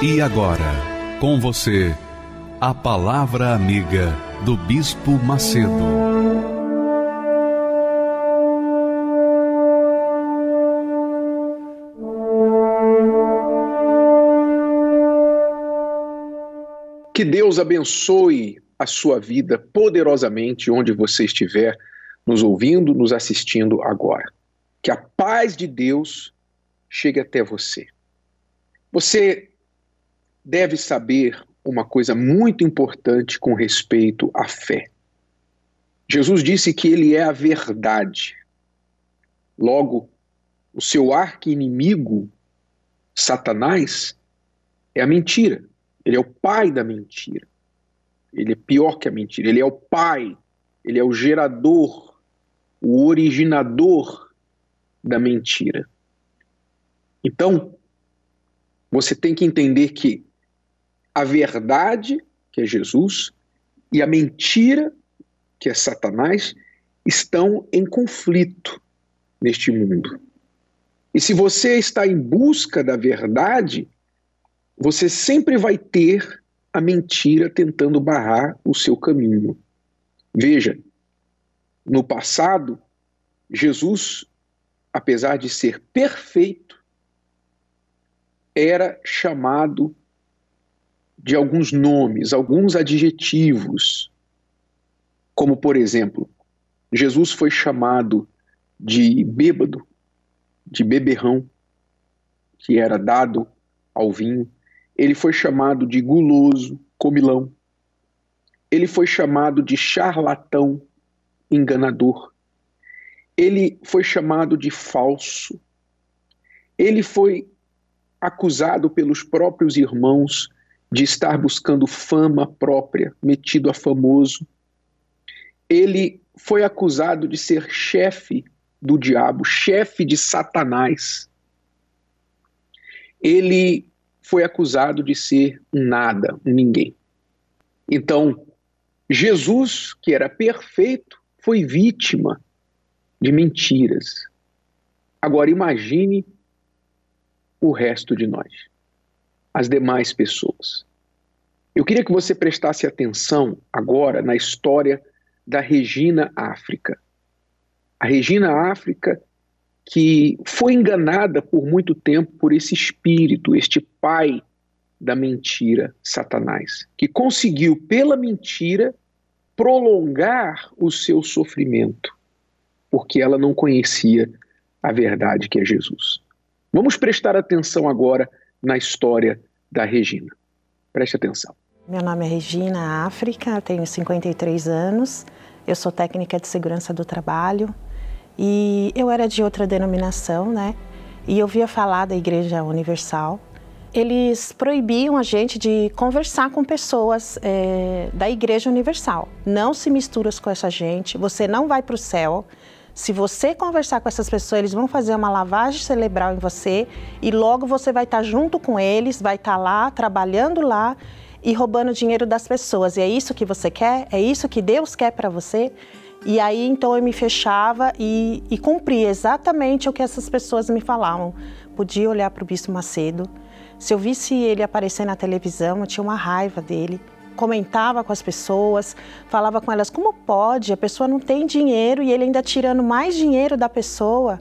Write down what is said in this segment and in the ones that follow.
E agora, com você, a Palavra Amiga do Bispo Macedo. Que Deus abençoe a sua vida poderosamente onde você estiver nos ouvindo, nos assistindo agora. Que a paz de Deus chegue até você. Você deve saber uma coisa muito importante com respeito à fé. Jesus disse que ele é a verdade. Logo, o seu arqui-inimigo, Satanás, é a mentira. Ele é o pai da mentira. Ele é pior que a mentira. Ele é o pai, ele é o gerador, o originador da mentira. Então, você tem que entender que a verdade, que é Jesus, e a mentira, que é Satanás, estão em conflito neste mundo. E se você está em busca da verdade, você sempre vai ter a mentira tentando barrar o seu caminho. Veja, no passado, Jesus, apesar de ser perfeito, era chamado de alguns nomes, alguns adjetivos, como por exemplo, Jesus foi chamado de bêbado, de beberrão, que era dado ao vinho. Ele foi chamado de guloso, comilão. Ele foi chamado de charlatão, enganador. Ele foi chamado de falso. Ele foi acusado pelos próprios irmãos de estar buscando fama própria, metido a famoso. Ele foi acusado de ser chefe do diabo, chefe de Satanás. Ele foi acusado de ser nada, ninguém. Então, Jesus, que era perfeito, foi vítima de mentiras. Agora imagine o resto de nós as demais pessoas. Eu queria que você prestasse atenção agora na história da Regina África. A Regina África que foi enganada por muito tempo por esse espírito, este pai da mentira, Satanás, que conseguiu pela mentira prolongar o seu sofrimento, porque ela não conhecia a verdade que é Jesus. Vamos prestar atenção agora na história da Regina. Preste atenção. Meu nome é Regina África, tenho 53 anos, eu sou técnica de segurança do trabalho e eu era de outra denominação, né? E eu via falar da Igreja Universal. Eles proibiam a gente de conversar com pessoas é, da Igreja Universal. Não se mistura com essa gente, você não vai para o céu. Se você conversar com essas pessoas, eles vão fazer uma lavagem cerebral em você e logo você vai estar junto com eles, vai estar lá, trabalhando lá e roubando dinheiro das pessoas. E é isso que você quer? É isso que Deus quer para você? E aí então eu me fechava e, e cumpria exatamente o que essas pessoas me falavam. Podia olhar para o Bispo Macedo. Se eu visse ele aparecer na televisão, eu tinha uma raiva dele comentava com as pessoas, falava com elas como pode, a pessoa não tem dinheiro e ele ainda tirando mais dinheiro da pessoa.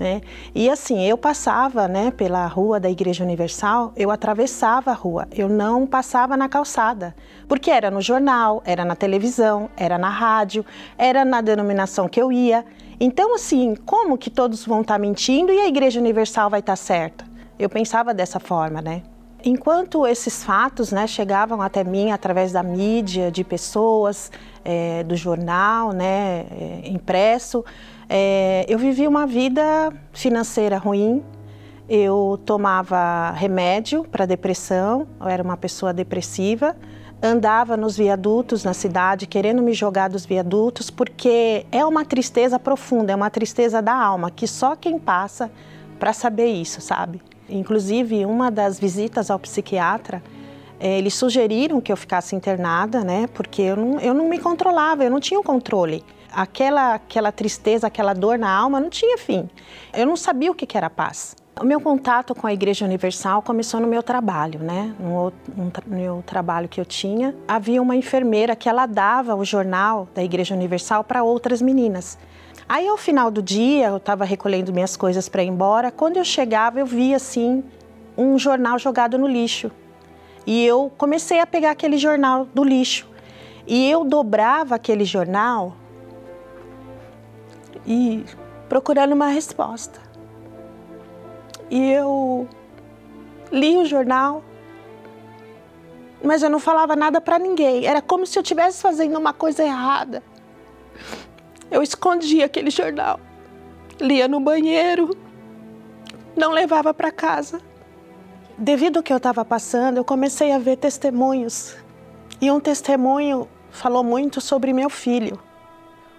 Né? E assim, eu passava né, pela rua da Igreja Universal, eu atravessava a rua, eu não passava na calçada, porque era no jornal, era na televisão, era na rádio, era na denominação que eu ia. Então, assim, como que todos vão estar mentindo e a Igreja Universal vai estar certa? Eu pensava dessa forma, né? Enquanto esses fatos né, chegavam até mim através da mídia, de pessoas, é, do jornal, né, é, impresso, é, eu vivi uma vida financeira ruim. eu tomava remédio para depressão, eu era uma pessoa depressiva, andava nos viadutos na cidade querendo me jogar dos viadutos, porque é uma tristeza profunda, é uma tristeza da alma, que só quem passa para saber isso, sabe? Inclusive, uma das visitas ao psiquiatra, é, eles sugeriram que eu ficasse internada, né? Porque eu não, eu não me controlava, eu não tinha o controle. Aquela, aquela tristeza, aquela dor na alma não tinha fim. Eu não sabia o que era paz. O meu contato com a Igreja Universal começou no meu trabalho, né? No, no, meu trabalho que eu tinha, havia uma enfermeira que ela dava o jornal da Igreja Universal para outras meninas. Aí, ao final do dia, eu estava recolhendo minhas coisas para ir embora. Quando eu chegava, eu via assim um jornal jogado no lixo. E eu comecei a pegar aquele jornal do lixo. E eu dobrava aquele jornal e procurando uma resposta. E eu li o jornal, mas eu não falava nada para ninguém. Era como se eu estivesse fazendo uma coisa errada. Eu escondia aquele jornal, lia no banheiro, não levava para casa. Devido ao que eu estava passando, eu comecei a ver testemunhos. E um testemunho falou muito sobre meu filho.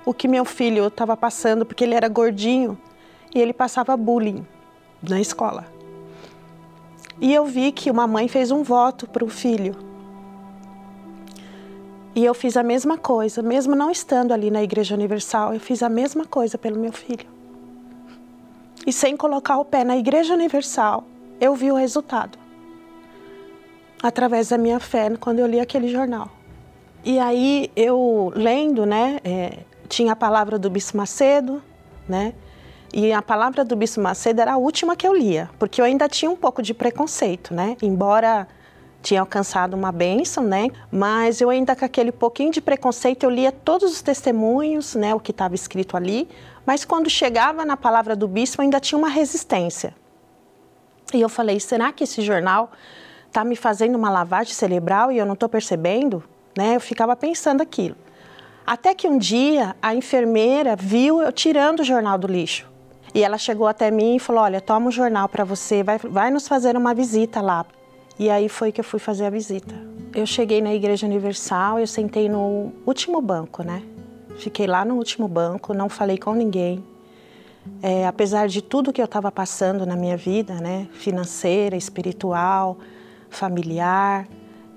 O que meu filho estava passando, porque ele era gordinho e ele passava bullying na escola. E eu vi que uma mãe fez um voto para o filho e eu fiz a mesma coisa, mesmo não estando ali na Igreja Universal, eu fiz a mesma coisa pelo meu filho. E sem colocar o pé na Igreja Universal, eu vi o resultado. Através da minha fé, quando eu li aquele jornal. E aí, eu lendo, né, é, tinha a palavra do Bispo Macedo, né, e a palavra do Bispo Macedo era a última que eu lia, porque eu ainda tinha um pouco de preconceito, né, embora tinha alcançado uma bênção, né? Mas eu ainda com aquele pouquinho de preconceito, eu lia todos os testemunhos, né? O que estava escrito ali. Mas quando chegava na palavra do bispo, ainda tinha uma resistência. E eu falei: será que esse jornal está me fazendo uma lavagem cerebral e eu não estou percebendo? Né? Eu ficava pensando aquilo. Até que um dia a enfermeira viu eu tirando o jornal do lixo. E ela chegou até mim e falou: Olha, toma o jornal para você, vai, vai nos fazer uma visita lá. E aí foi que eu fui fazer a visita. Eu cheguei na Igreja Universal, eu sentei no último banco, né? Fiquei lá no último banco, não falei com ninguém. É, apesar de tudo que eu estava passando na minha vida, né? Financeira, espiritual, familiar,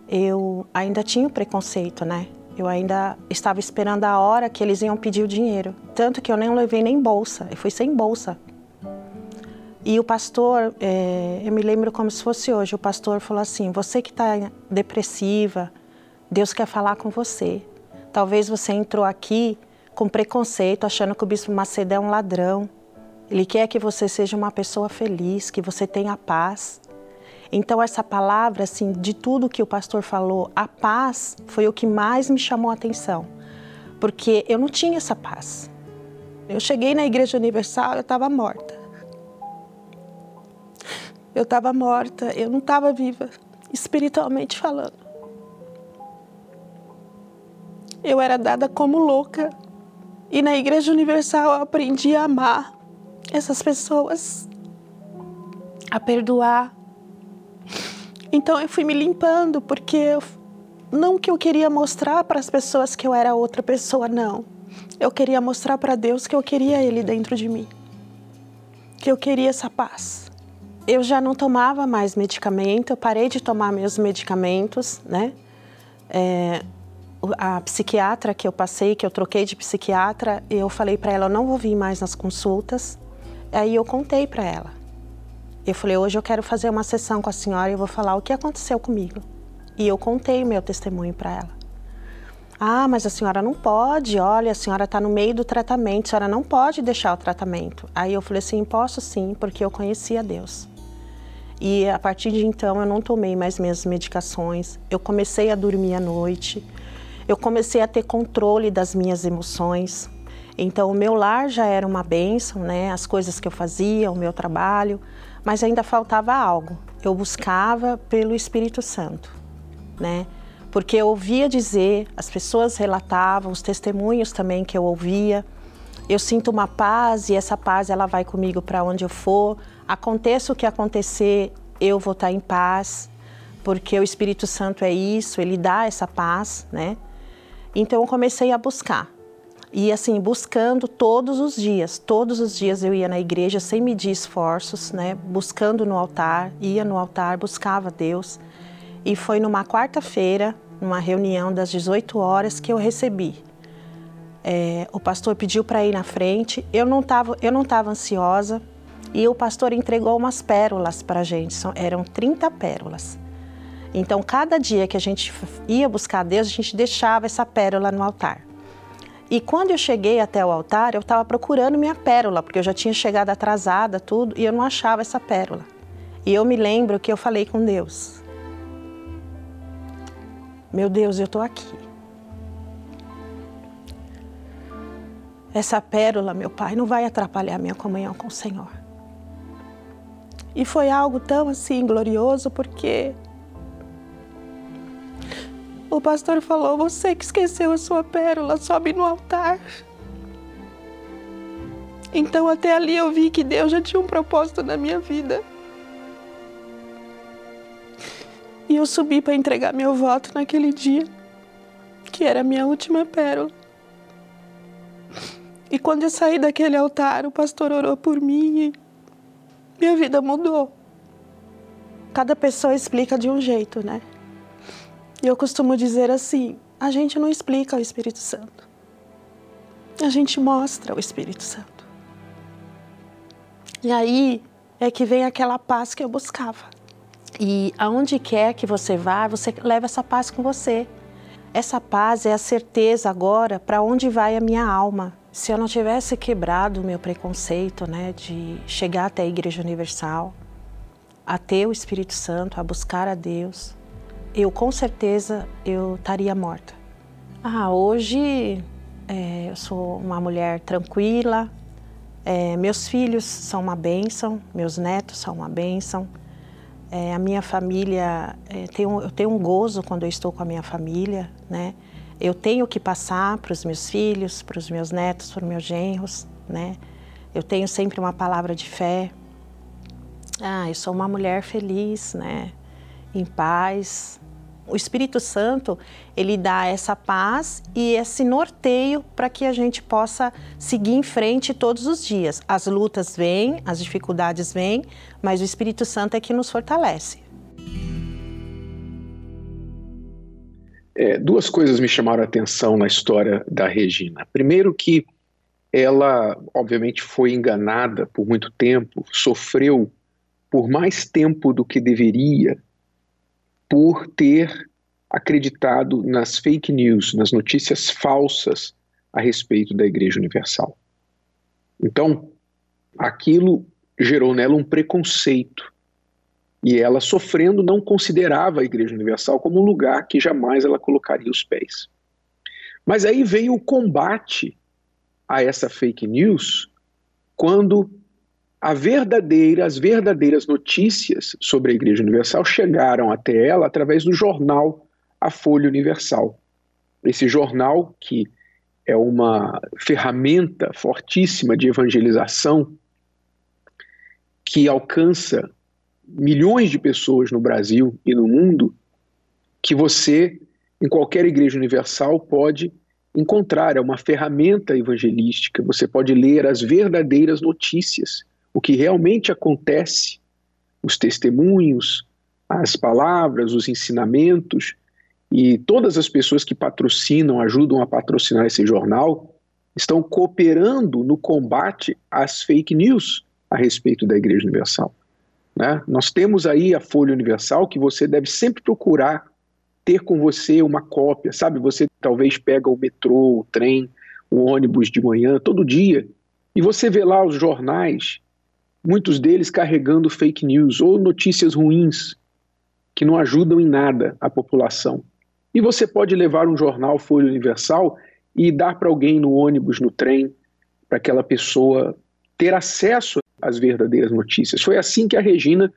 eu ainda tinha o preconceito, né? Eu ainda estava esperando a hora que eles iam pedir o dinheiro. Tanto que eu nem levei nem bolsa, eu fui sem bolsa e o pastor, é, eu me lembro como se fosse hoje, o pastor falou assim: você que está depressiva, Deus quer falar com você. Talvez você entrou aqui com preconceito, achando que o bispo Macedo é um ladrão. Ele quer que você seja uma pessoa feliz, que você tenha paz. Então essa palavra, assim, de tudo que o pastor falou, a paz foi o que mais me chamou a atenção, porque eu não tinha essa paz. Eu cheguei na Igreja Universal, eu estava morta. Eu estava morta, eu não estava viva, espiritualmente falando. Eu era dada como louca. E na Igreja Universal eu aprendi a amar essas pessoas, a perdoar. Então eu fui me limpando, porque eu, não que eu queria mostrar para as pessoas que eu era outra pessoa, não. Eu queria mostrar para Deus que eu queria Ele dentro de mim, que eu queria essa paz eu já não tomava mais medicamento, eu parei de tomar meus medicamentos, né? É, a psiquiatra que eu passei, que eu troquei de psiquiatra, eu falei para ela, eu não vou vir mais nas consultas. Aí eu contei para ela. Eu falei, hoje eu quero fazer uma sessão com a senhora e eu vou falar o que aconteceu comigo. E eu contei o meu testemunho para ela. Ah, mas a senhora não pode, olha, a senhora está no meio do tratamento, a senhora não pode deixar o tratamento. Aí eu falei assim, posso sim, porque eu conhecia Deus. E a partir de então eu não tomei mais minhas medicações. Eu comecei a dormir à noite. Eu comecei a ter controle das minhas emoções. Então o meu lar já era uma bênção, né? As coisas que eu fazia, o meu trabalho, mas ainda faltava algo. Eu buscava pelo Espírito Santo, né? Porque eu ouvia dizer, as pessoas relatavam, os testemunhos também que eu ouvia, eu sinto uma paz e essa paz ela vai comigo para onde eu for. Aconteça o que acontecer, eu vou estar tá em paz, porque o Espírito Santo é isso, ele dá essa paz, né? Então eu comecei a buscar. E assim, buscando todos os dias, todos os dias eu ia na igreja sem medir esforços, né? Buscando no altar, ia no altar, buscava Deus. E foi numa quarta-feira, numa reunião das 18 horas, que eu recebi. É, o pastor pediu para ir na frente, eu não estava eu não tava ansiosa, e o pastor entregou umas pérolas para a gente, eram 30 pérolas. Então, cada dia que a gente ia buscar Deus, a gente deixava essa pérola no altar. E quando eu cheguei até o altar, eu estava procurando minha pérola, porque eu já tinha chegado atrasada, tudo, e eu não achava essa pérola. E eu me lembro que eu falei com Deus: Meu Deus, eu estou aqui. Essa pérola, meu Pai, não vai atrapalhar minha comunhão com o Senhor. E foi algo tão assim glorioso, porque o pastor falou: Você que esqueceu a sua pérola, sobe no altar. Então, até ali eu vi que Deus já tinha um propósito na minha vida. E eu subi para entregar meu voto naquele dia, que era a minha última pérola. E quando eu saí daquele altar, o pastor orou por mim minha vida mudou. Cada pessoa explica de um jeito, né? E eu costumo dizer assim: a gente não explica o Espírito Santo, a gente mostra o Espírito Santo. E aí é que vem aquela paz que eu buscava. E aonde quer que você vá, você leva essa paz com você. Essa paz é a certeza agora para onde vai a minha alma. Se eu não tivesse quebrado o meu preconceito, né, de chegar até a Igreja Universal, a ter o Espírito Santo, a buscar a Deus, eu com certeza eu estaria morta. Ah, hoje é, eu sou uma mulher tranquila, é, meus filhos são uma bênção, meus netos são uma bênção. É, a minha família, é, eu tenho um gozo quando eu estou com a minha família, né? Eu tenho que passar para os meus filhos, para os meus netos, para os meus genros, né? Eu tenho sempre uma palavra de fé. Ah, eu sou uma mulher feliz, né? Em paz, o Espírito Santo, ele dá essa paz e esse norteio para que a gente possa seguir em frente todos os dias. As lutas vêm, as dificuldades vêm, mas o Espírito Santo é que nos fortalece. É, duas coisas me chamaram a atenção na história da Regina. Primeiro que ela, obviamente, foi enganada por muito tempo, sofreu por mais tempo do que deveria por ter acreditado nas fake news, nas notícias falsas a respeito da Igreja Universal. Então, aquilo gerou nela um preconceito. E ela, sofrendo, não considerava a Igreja Universal como um lugar que jamais ela colocaria os pés. Mas aí veio o combate a essa fake news quando verdadeira, as verdadeiras notícias sobre a Igreja Universal chegaram até ela através do jornal A Folha Universal. Esse jornal, que é uma ferramenta fortíssima de evangelização, que alcança milhões de pessoas no Brasil e no mundo, que você, em qualquer igreja universal, pode encontrar. É uma ferramenta evangelística. Você pode ler as verdadeiras notícias o que realmente acontece, os testemunhos, as palavras, os ensinamentos, e todas as pessoas que patrocinam, ajudam a patrocinar esse jornal, estão cooperando no combate às fake news a respeito da Igreja Universal. Né? Nós temos aí a Folha Universal que você deve sempre procurar ter com você uma cópia, sabe? Você talvez pega o metrô, o trem, o ônibus de manhã, todo dia, e você vê lá os jornais muitos deles carregando fake news ou notícias ruins que não ajudam em nada a população. E você pode levar um jornal Folha Universal e dar para alguém no ônibus, no trem, para aquela pessoa ter acesso às verdadeiras notícias. Foi assim que a Regina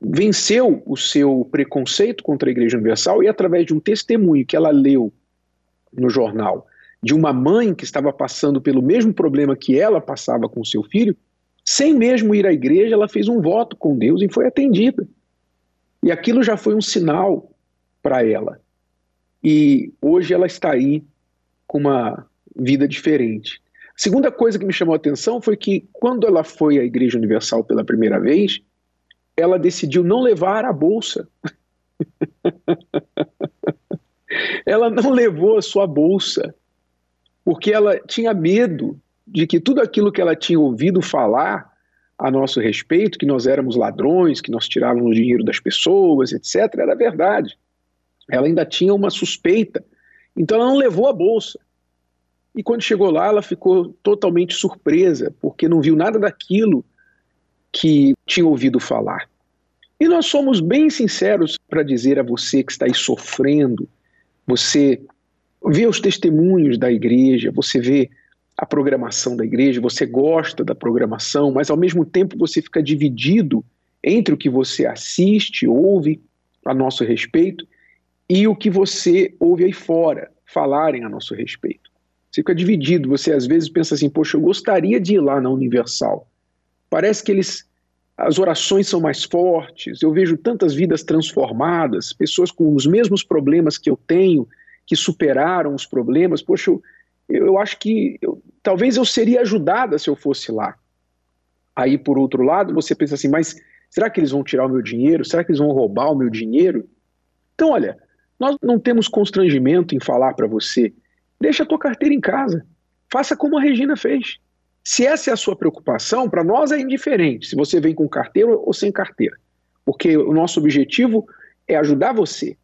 venceu o seu preconceito contra a Igreja Universal e através de um testemunho que ela leu no jornal de uma mãe que estava passando pelo mesmo problema que ela passava com seu filho, sem mesmo ir à igreja, ela fez um voto com Deus e foi atendida. E aquilo já foi um sinal para ela. E hoje ela está aí com uma vida diferente. Segunda coisa que me chamou a atenção foi que quando ela foi à Igreja Universal pela primeira vez, ela decidiu não levar a bolsa. ela não levou a sua bolsa, porque ela tinha medo de que tudo aquilo que ela tinha ouvido falar a nosso respeito, que nós éramos ladrões, que nós tirávamos o dinheiro das pessoas, etc., era verdade. Ela ainda tinha uma suspeita. Então ela não levou a bolsa. E quando chegou lá, ela ficou totalmente surpresa, porque não viu nada daquilo que tinha ouvido falar. E nós somos bem sinceros para dizer a você que está aí sofrendo, você vê os testemunhos da igreja, você vê a programação da igreja, você gosta da programação, mas ao mesmo tempo você fica dividido entre o que você assiste, ouve a nosso respeito e o que você ouve aí fora falarem a nosso respeito. Você fica dividido, você às vezes pensa assim, poxa, eu gostaria de ir lá na Universal. Parece que eles as orações são mais fortes, eu vejo tantas vidas transformadas, pessoas com os mesmos problemas que eu tenho, que superaram os problemas. Poxa, eu, eu acho que eu, talvez eu seria ajudada se eu fosse lá. Aí, por outro lado, você pensa assim, mas será que eles vão tirar o meu dinheiro? Será que eles vão roubar o meu dinheiro? Então, olha, nós não temos constrangimento em falar para você, deixa a tua carteira em casa. Faça como a Regina fez. Se essa é a sua preocupação, para nós é indiferente se você vem com carteira ou sem carteira, porque o nosso objetivo é ajudar você.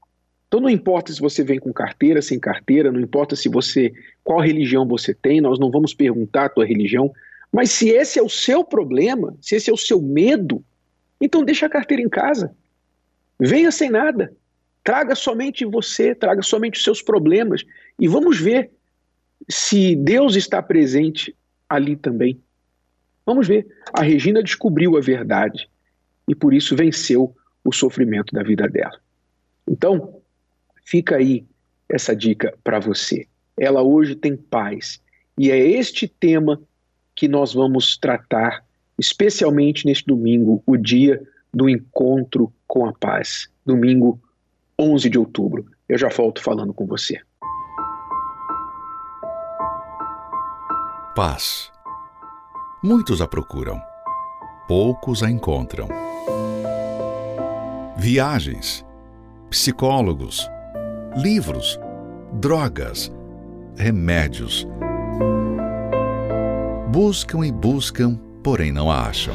Então não importa se você vem com carteira, sem carteira, não importa se você qual religião você tem, nós não vamos perguntar a tua religião, mas se esse é o seu problema, se esse é o seu medo, então deixa a carteira em casa. Venha sem nada. Traga somente você, traga somente os seus problemas e vamos ver se Deus está presente ali também. Vamos ver. A Regina descobriu a verdade e por isso venceu o sofrimento da vida dela. Então, fica aí essa dica para você. Ela hoje tem paz e é este tema que nós vamos tratar, especialmente neste domingo, o dia do encontro com a paz. Domingo 11 de outubro. Eu já volto falando com você. paz. Muitos a procuram, poucos a encontram. Viagens, psicólogos, livros, drogas, remédios. Buscam e buscam, porém não a acham.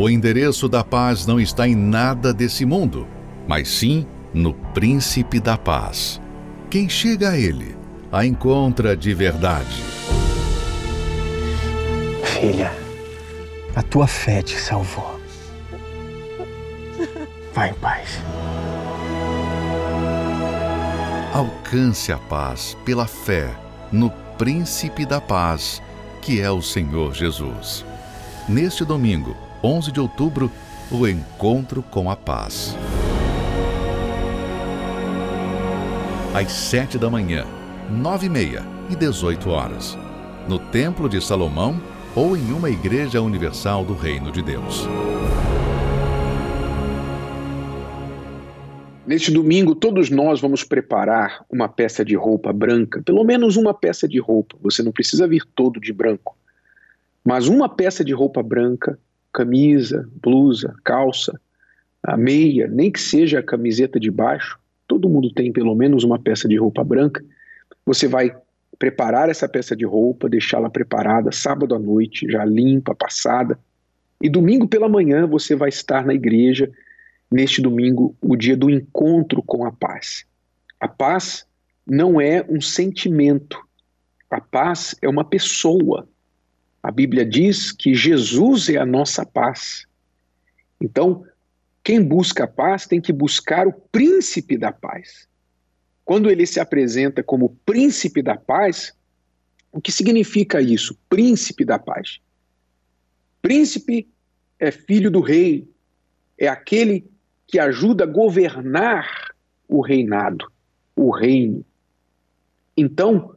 O endereço da paz não está em nada desse mundo, mas sim no Príncipe da Paz. Quem chega a ele a encontra de verdade. Filha, a tua fé te salvou. Vai em paz. Alcance a paz pela fé no Príncipe da Paz, que é o Senhor Jesus. Neste domingo, 11 de outubro, o encontro com a paz. Às sete da manhã, 9 e meia e 18 horas, no Templo de Salomão ou em uma igreja universal do Reino de Deus. Neste domingo, todos nós vamos preparar uma peça de roupa branca, pelo menos uma peça de roupa. Você não precisa vir todo de branco, mas uma peça de roupa branca, camisa, blusa, calça, a meia, nem que seja a camiseta de baixo. Todo mundo tem pelo menos uma peça de roupa branca você vai preparar essa peça de roupa, deixá-la preparada sábado à noite, já limpa, passada. E domingo pela manhã você vai estar na igreja, neste domingo, o dia do encontro com a paz. A paz não é um sentimento, a paz é uma pessoa. A Bíblia diz que Jesus é a nossa paz. Então, quem busca a paz tem que buscar o príncipe da paz. Quando ele se apresenta como príncipe da paz, o que significa isso? Príncipe da paz. Príncipe é filho do rei, é aquele que ajuda a governar o reinado, o reino. Então,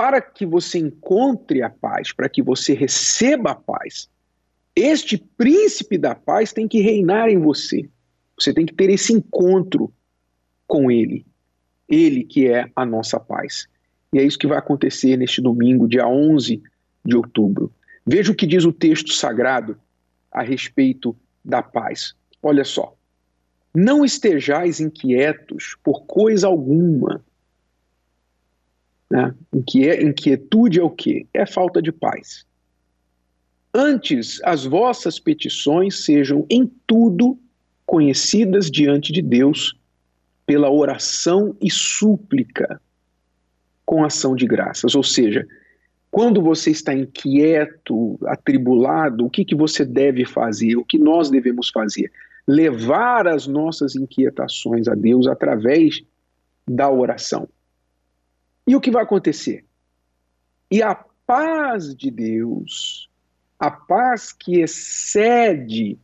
para que você encontre a paz, para que você receba a paz, este príncipe da paz tem que reinar em você. Você tem que ter esse encontro com ele. Ele que é a nossa paz. E é isso que vai acontecer neste domingo, dia 11 de outubro. Veja o que diz o texto sagrado a respeito da paz. Olha só. Não estejais inquietos por coisa alguma. Né? Inquietude é o quê? É falta de paz. Antes, as vossas petições sejam em tudo conhecidas diante de Deus pela oração e súplica com ação de graças. Ou seja, quando você está inquieto, atribulado, o que, que você deve fazer? O que nós devemos fazer? Levar as nossas inquietações a Deus através da oração. E o que vai acontecer? E a paz de Deus, a paz que excede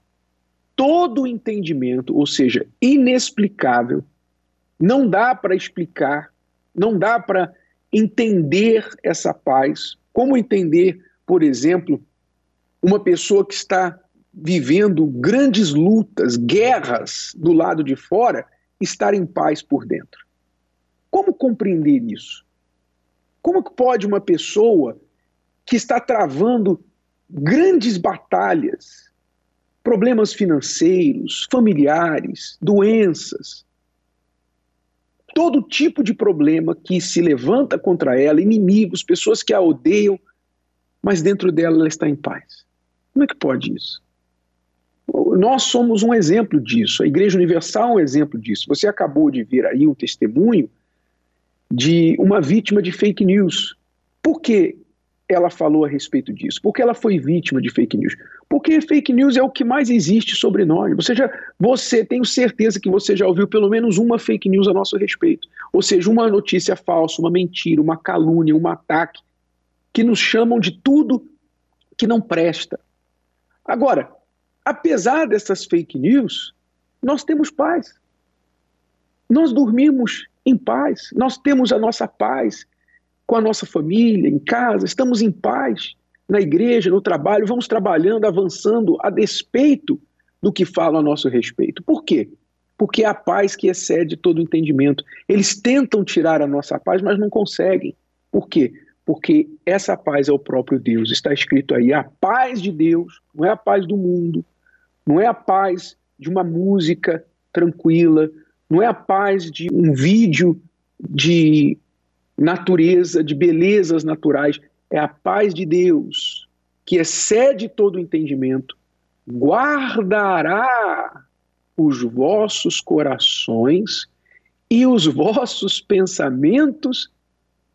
todo o entendimento, ou seja, inexplicável, não dá para explicar, não dá para entender essa paz. Como entender, por exemplo, uma pessoa que está vivendo grandes lutas, guerras do lado de fora, estar em paz por dentro? Como compreender isso? Como pode uma pessoa que está travando grandes batalhas, problemas financeiros, familiares, doenças, todo tipo de problema que se levanta contra ela, inimigos, pessoas que a odeiam, mas dentro dela ela está em paz. Como é que pode isso? Nós somos um exemplo disso, a Igreja Universal é um exemplo disso. Você acabou de ver aí um testemunho de uma vítima de fake news. Por que ela falou a respeito disso? Porque ela foi vítima de fake news. Porque fake news é o que mais existe sobre nós. Você já, você tenho certeza que você já ouviu pelo menos uma fake news a nosso respeito. Ou seja, uma notícia falsa, uma mentira, uma calúnia, um ataque que nos chamam de tudo que não presta. Agora, apesar dessas fake news, nós temos paz. Nós dormimos em paz. Nós temos a nossa paz com a nossa família, em casa, estamos em paz na igreja, no trabalho, vamos trabalhando, avançando a despeito do que falam a nosso respeito. Por quê? Porque é a paz que excede todo entendimento. Eles tentam tirar a nossa paz, mas não conseguem. Por quê? Porque essa paz é o próprio Deus. Está escrito aí: a paz de Deus não é a paz do mundo, não é a paz de uma música tranquila, não é a paz de um vídeo de natureza, de belezas naturais, é a paz de Deus, que excede todo o entendimento, guardará os vossos corações e os vossos pensamentos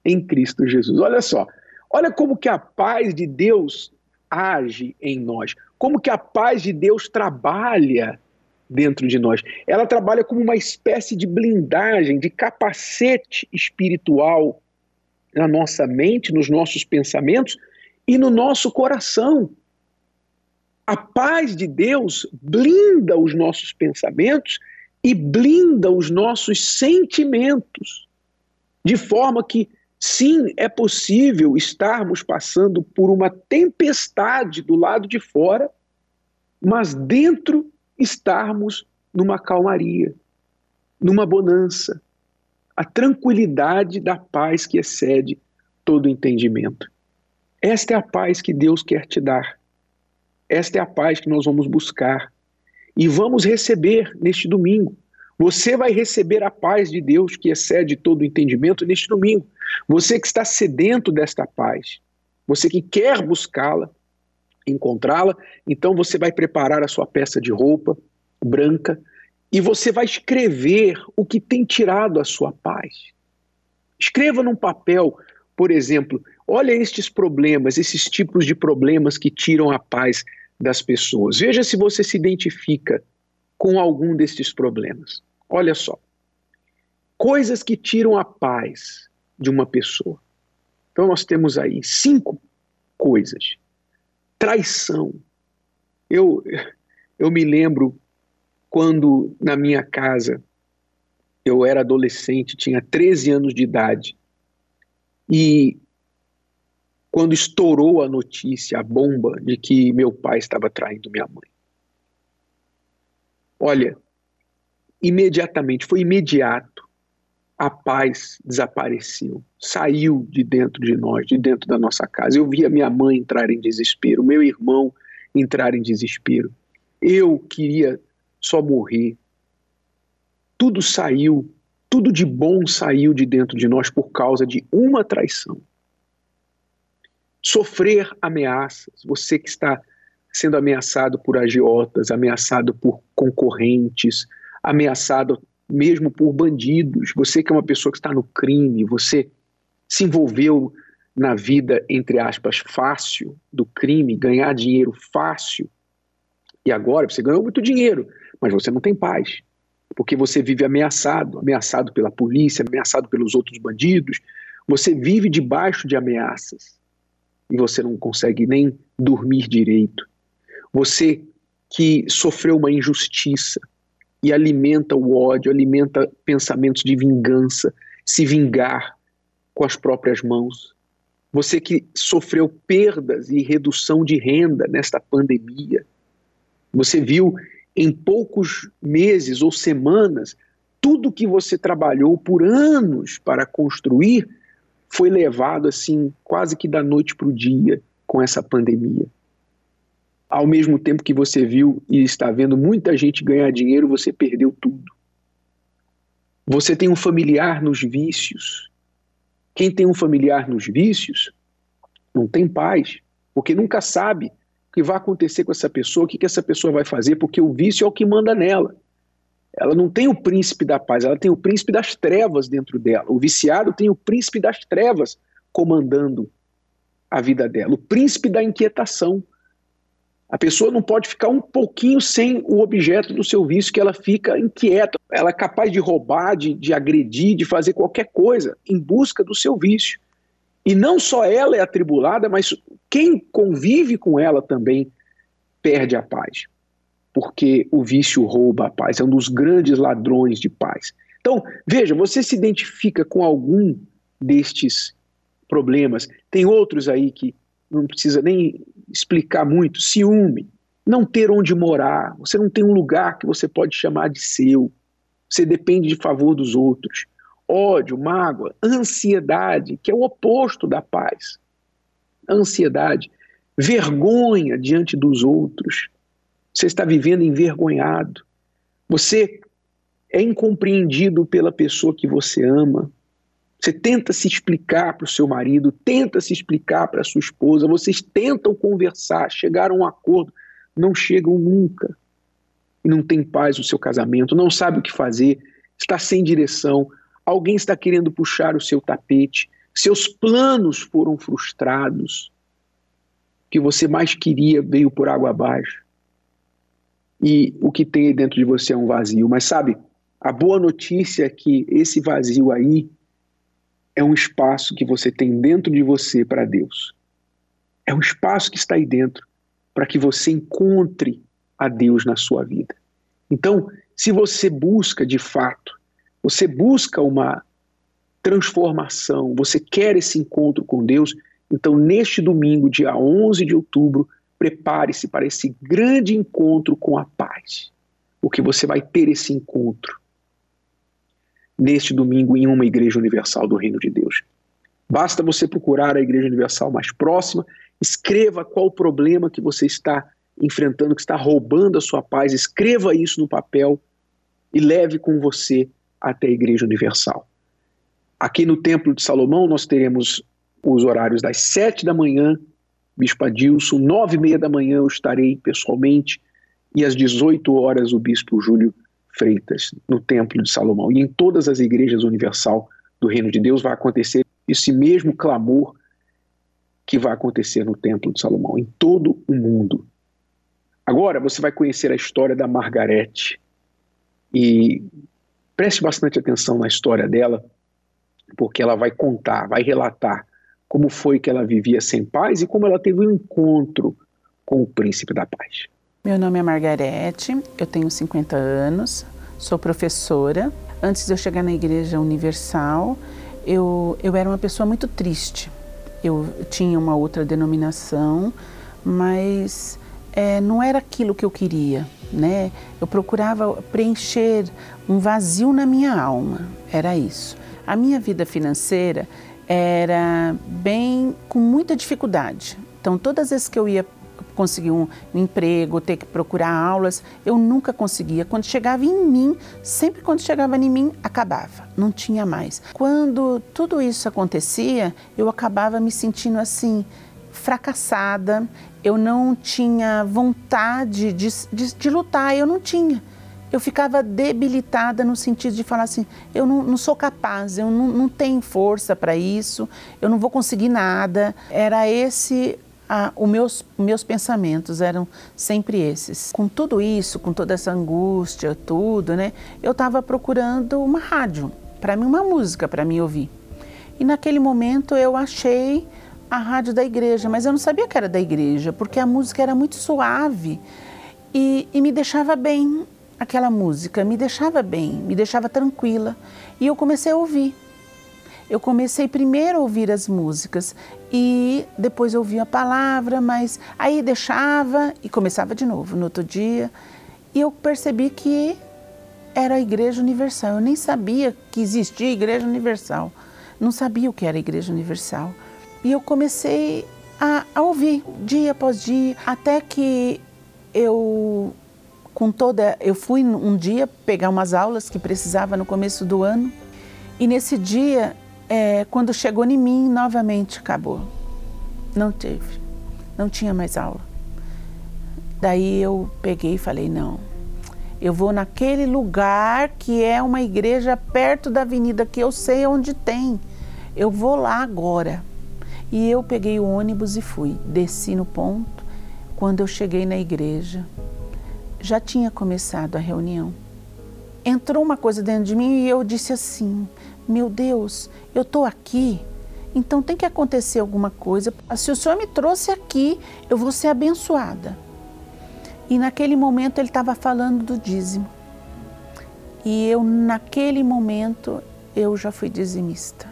em Cristo Jesus. Olha só, olha como que a paz de Deus age em nós, como que a paz de Deus trabalha dentro de nós. Ela trabalha como uma espécie de blindagem, de capacete espiritual na nossa mente, nos nossos pensamentos e no nosso coração. A paz de Deus blinda os nossos pensamentos e blinda os nossos sentimentos, de forma que, sim, é possível estarmos passando por uma tempestade do lado de fora, mas dentro estarmos numa calmaria, numa bonança, a tranquilidade da paz que excede todo entendimento. Esta é a paz que Deus quer te dar. Esta é a paz que nós vamos buscar e vamos receber neste domingo. Você vai receber a paz de Deus que excede todo entendimento neste domingo. Você que está sedento desta paz, você que quer buscá-la, encontrá-la, então você vai preparar a sua peça de roupa branca e você vai escrever o que tem tirado a sua paz. Escreva num papel, por exemplo, olha estes problemas, esses tipos de problemas que tiram a paz das pessoas. Veja se você se identifica com algum destes problemas. Olha só. Coisas que tiram a paz de uma pessoa. Então nós temos aí cinco coisas traição. Eu, eu me lembro quando na minha casa eu era adolescente, tinha 13 anos de idade, E quando estourou a notícia, a bomba de que meu pai estava traindo minha mãe. Olha, imediatamente, foi imediato, a paz desapareceu, saiu de dentro de nós, de dentro da nossa casa. Eu via minha mãe entrar em desespero, meu irmão entrar em desespero. Eu queria só morrer. Tudo saiu, tudo de bom saiu de dentro de nós por causa de uma traição. Sofrer ameaças, você que está sendo ameaçado por agiotas, ameaçado por concorrentes, ameaçado mesmo por bandidos, você que é uma pessoa que está no crime, você se envolveu na vida, entre aspas, fácil do crime, ganhar dinheiro fácil, e agora você ganhou muito dinheiro, mas você não tem paz, porque você vive ameaçado, ameaçado pela polícia, ameaçado pelos outros bandidos, você vive debaixo de ameaças e você não consegue nem dormir direito. Você que sofreu uma injustiça e alimenta o ódio, alimenta pensamentos de vingança, se vingar com as próprias mãos. Você que sofreu perdas e redução de renda nesta pandemia. Você viu em poucos meses ou semanas tudo que você trabalhou por anos para construir foi levado assim quase que da noite para o dia com essa pandemia. Ao mesmo tempo que você viu e está vendo muita gente ganhar dinheiro, você perdeu tudo. Você tem um familiar nos vícios. Quem tem um familiar nos vícios não tem paz, porque nunca sabe o que vai acontecer com essa pessoa, o que, que essa pessoa vai fazer, porque o vício é o que manda nela. Ela não tem o príncipe da paz, ela tem o príncipe das trevas dentro dela. O viciado tem o príncipe das trevas comandando a vida dela, o príncipe da inquietação. A pessoa não pode ficar um pouquinho sem o objeto do seu vício, que ela fica inquieta. Ela é capaz de roubar, de, de agredir, de fazer qualquer coisa em busca do seu vício. E não só ela é atribulada, mas quem convive com ela também perde a paz porque o vício rouba a paz, é um dos grandes ladrões de paz. Então, veja, você se identifica com algum destes problemas. Tem outros aí que não precisa nem explicar muito. Ciúme, não ter onde morar, você não tem um lugar que você pode chamar de seu, você depende de favor dos outros. Ódio, mágoa, ansiedade, que é o oposto da paz. Ansiedade, vergonha diante dos outros, você está vivendo envergonhado. Você é incompreendido pela pessoa que você ama. Você tenta se explicar para o seu marido, tenta se explicar para a sua esposa, vocês tentam conversar, chegar a um acordo, não chegam nunca. E não tem paz no seu casamento, não sabe o que fazer, está sem direção, alguém está querendo puxar o seu tapete, seus planos foram frustrados, o que você mais queria veio por água abaixo e o que tem dentro de você é um vazio. Mas sabe, a boa notícia é que esse vazio aí é um espaço que você tem dentro de você para Deus. É um espaço que está aí dentro para que você encontre a Deus na sua vida. Então, se você busca de fato, você busca uma transformação, você quer esse encontro com Deus, então neste domingo, dia 11 de outubro, prepare-se para esse grande encontro com a paz, porque você vai ter esse encontro neste domingo em uma igreja universal do Reino de Deus. Basta você procurar a igreja universal mais próxima, escreva qual o problema que você está enfrentando, que está roubando a sua paz, escreva isso no papel e leve com você até a igreja universal. Aqui no Templo de Salomão nós teremos os horários das sete da manhã Bispo Adilson, nove e meia da manhã eu estarei pessoalmente e às 18 horas o Bispo Júlio Freitas, no Templo de Salomão. E em todas as igrejas universal do Reino de Deus vai acontecer esse mesmo clamor que vai acontecer no Templo de Salomão, em todo o mundo. Agora você vai conhecer a história da Margarete e preste bastante atenção na história dela, porque ela vai contar, vai relatar como foi que ela vivia sem paz e como ela teve um encontro com o príncipe da paz. Meu nome é Margarete, eu tenho 50 anos, sou professora. Antes de eu chegar na Igreja Universal, eu, eu era uma pessoa muito triste. Eu tinha uma outra denominação, mas é, não era aquilo que eu queria, né? Eu procurava preencher um vazio na minha alma, era isso. A minha vida financeira era bem com muita dificuldade. Então, todas as vezes que eu ia conseguir um, emprego, ter que procurar aulas, eu nunca conseguia. Quando chegava em mim, sempre quando chegava em mim, acabava, não tinha mais. Quando tudo isso acontecia, eu acabava me sentindo assim, fracassada, eu não tinha vontade de, de, de lutar, eu não tinha eu ficava debilitada no sentido de falar assim: eu não, não sou capaz, eu não, não tenho força para isso, eu não vou conseguir nada. Era esse ah, os meus, meus pensamentos eram sempre esses. Com tudo isso, com toda essa angústia, tudo, né? Eu estava procurando uma rádio, para mim, uma música para mim ouvir. E naquele momento eu achei a rádio da igreja, mas eu não sabia que era da igreja, porque a música era muito suave e, e me deixava bem. Aquela música me deixava bem, me deixava tranquila. E eu comecei a ouvir eu comecei primeiro a ouvir as músicas e depois ouvia a palavra, mas aí deixava e começava de novo no outro dia. E eu percebi que era a Igreja Universal. Eu nem sabia que existia Igreja Universal. Não sabia o que era Igreja Universal. E eu comecei a, a ouvir dia após dia, até que eu com toda eu fui um dia pegar umas aulas que precisava no começo do ano e nesse dia é, quando chegou em mim, novamente acabou. Não teve, não tinha mais aula. Daí eu peguei e falei: não, eu vou naquele lugar que é uma igreja perto da avenida que eu sei onde tem. Eu vou lá agora. E eu peguei o ônibus e fui. Desci no ponto. Quando eu cheguei na igreja, já tinha começado a reunião. Entrou uma coisa dentro de mim e eu disse assim: meu Deus, eu estou aqui, então tem que acontecer alguma coisa. Se o Senhor me trouxe aqui, eu vou ser abençoada. E naquele momento ele estava falando do dízimo. E eu, naquele momento, eu já fui dizimista.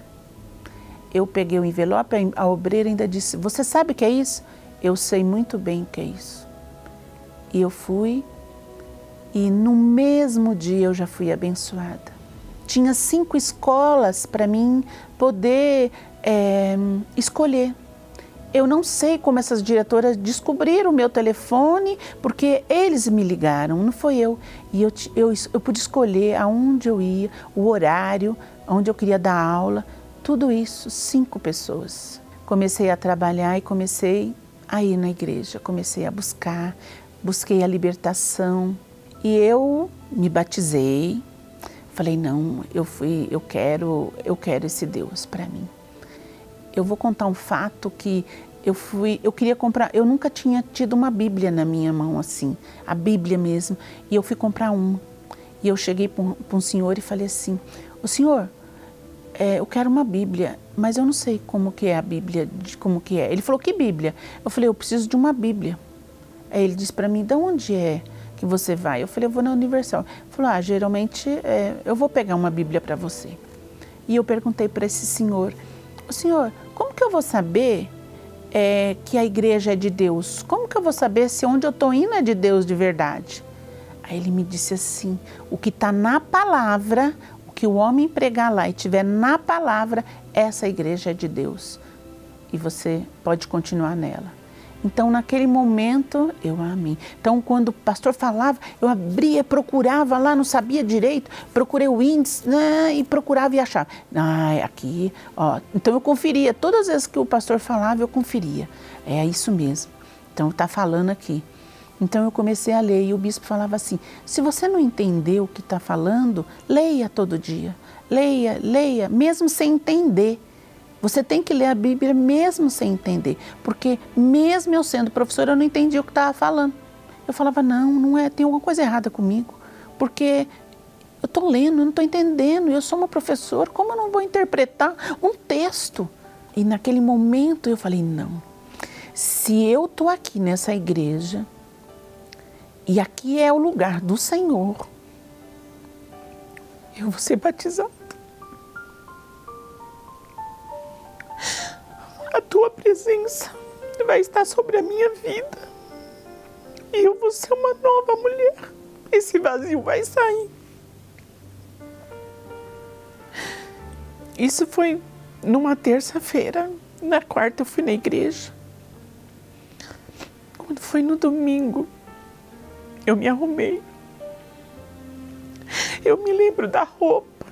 Eu peguei o envelope, a obreira ainda disse: Você sabe o que é isso? Eu sei muito bem o que é isso. E eu fui, e no mesmo dia eu já fui abençoada tinha cinco escolas para mim poder é, escolher. Eu não sei como essas diretoras descobriram o meu telefone, porque eles me ligaram, não foi eu. E eu, eu, eu pude escolher aonde eu ia, o horário, onde eu queria dar aula, tudo isso, cinco pessoas. Comecei a trabalhar e comecei a ir na igreja, comecei a buscar, busquei a libertação. E eu me batizei, Falei, não, eu fui, eu quero, eu quero esse Deus para mim. Eu vou contar um fato que eu fui, eu queria comprar, eu nunca tinha tido uma Bíblia na minha mão assim, a Bíblia mesmo, e eu fui comprar uma. E eu cheguei para um, um, senhor e falei assim, o senhor, é, eu quero uma Bíblia, mas eu não sei como que é a Bíblia, de como que é. Ele falou, que Bíblia? Eu falei, eu preciso de uma Bíblia. Aí ele disse para mim, de onde é? Que você vai? Eu falei, eu vou na Universal. Ele falou, ah, geralmente é, eu vou pegar uma Bíblia para você. E eu perguntei para esse senhor, o senhor, como que eu vou saber é, que a igreja é de Deus? Como que eu vou saber se onde eu estou indo é de Deus de verdade? Aí ele me disse assim, o que está na palavra, o que o homem pregar lá e tiver na palavra, essa igreja é de Deus. E você pode continuar nela. Então, naquele momento, eu amei. Então, quando o pastor falava, eu abria, procurava lá, não sabia direito, procurei o índice né, e procurava e achava. Ah, aqui, ó. Então, eu conferia. Todas as vezes que o pastor falava, eu conferia. É isso mesmo. Então, está falando aqui. Então, eu comecei a ler e o bispo falava assim: se você não entendeu o que está falando, leia todo dia. Leia, leia, mesmo sem entender. Você tem que ler a Bíblia mesmo sem entender, porque mesmo eu sendo professora, eu não entendi o que estava falando. Eu falava, não, não é, tem alguma coisa errada comigo, porque eu estou lendo, eu não estou entendendo, eu sou uma professora, como eu não vou interpretar um texto? E naquele momento eu falei, não, se eu estou aqui nessa igreja, e aqui é o lugar do Senhor, eu vou ser batizada. Tua presença vai estar sobre a minha vida. E eu vou ser uma nova mulher. Esse vazio vai sair. Isso foi numa terça-feira. Na quarta eu fui na igreja. Quando foi no domingo, eu me arrumei. Eu me lembro da roupa,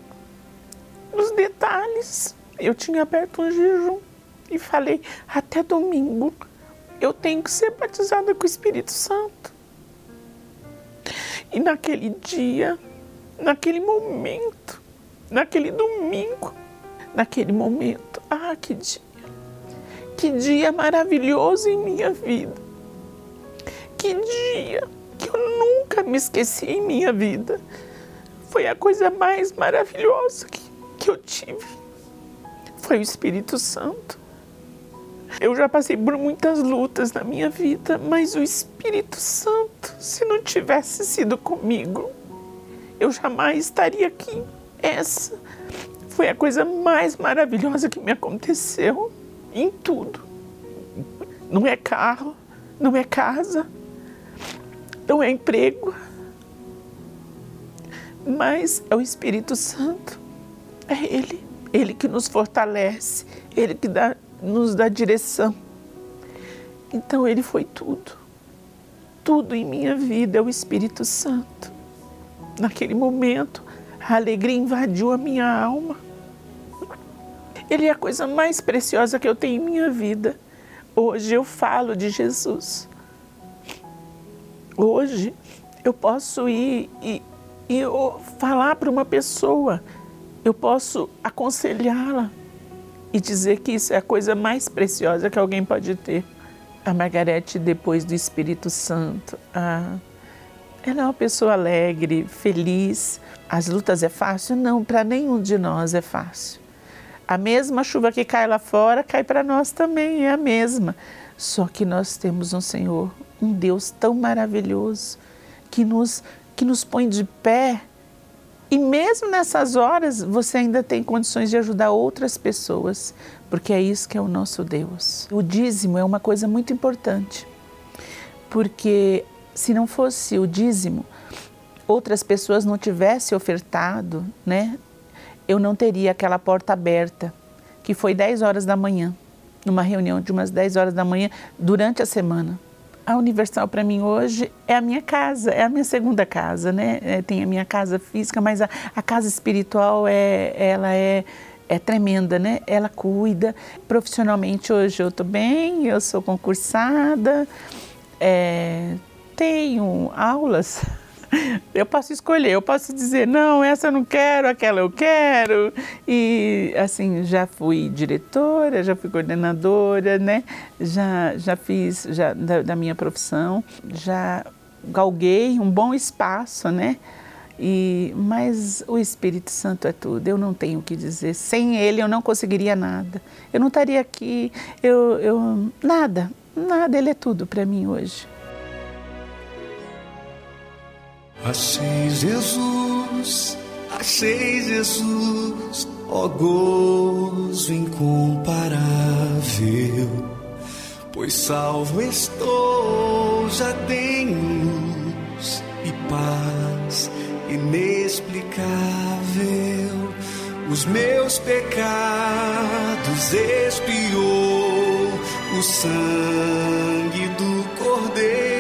dos detalhes. Eu tinha aberto um jejum e falei: até domingo eu tenho que ser batizada com o Espírito Santo. E naquele dia, naquele momento, naquele domingo, naquele momento, ah, que dia! Que dia maravilhoso em minha vida! Que dia que eu nunca me esqueci em minha vida! Foi a coisa mais maravilhosa que, que eu tive. Foi o Espírito Santo. Eu já passei por muitas lutas na minha vida, mas o Espírito Santo, se não tivesse sido comigo, eu jamais estaria aqui. Essa foi a coisa mais maravilhosa que me aconteceu em tudo. Não é carro, não é casa, não é emprego, mas é o Espírito Santo. É Ele, Ele que nos fortalece, Ele que dá nos dá direção. Então ele foi tudo. Tudo em minha vida é o Espírito Santo. Naquele momento, a alegria invadiu a minha alma. Ele é a coisa mais preciosa que eu tenho em minha vida. Hoje eu falo de Jesus. Hoje eu posso ir e, e falar para uma pessoa, eu posso aconselhá-la, e dizer que isso é a coisa mais preciosa que alguém pode ter. A Margarete, depois do Espírito Santo, ela é uma pessoa alegre, feliz. As lutas é fácil? Não, para nenhum de nós é fácil. A mesma chuva que cai lá fora cai para nós também, é a mesma. Só que nós temos um Senhor, um Deus tão maravilhoso, que nos, que nos põe de pé e mesmo nessas horas, você ainda tem condições de ajudar outras pessoas, porque é isso que é o nosso Deus. O dízimo é uma coisa muito importante, porque se não fosse o dízimo, outras pessoas não tivessem ofertado, né? Eu não teria aquela porta aberta, que foi 10 horas da manhã, numa reunião de umas 10 horas da manhã durante a semana a Universal para mim hoje é a minha casa, é a minha segunda casa, né? É, tem a minha casa física, mas a, a casa espiritual é, ela é é tremenda, né? Ela cuida. Profissionalmente hoje eu estou bem, eu sou concursada, é, tenho aulas eu posso escolher, eu posso dizer, não, essa eu não quero, aquela eu quero. E assim, já fui diretora, já fui coordenadora, né? Já, já fiz já, da, da minha profissão, já galguei um bom espaço, né? E, mas o Espírito Santo é tudo, eu não tenho o que dizer. Sem ele eu não conseguiria nada. Eu não estaria aqui, eu, eu nada, nada, ele é tudo para mim hoje. Achei Jesus, achei Jesus, ó gozo incomparável, pois salvo estou, já tenho luz e paz inexplicável. Os meus pecados expiou o sangue do Cordeiro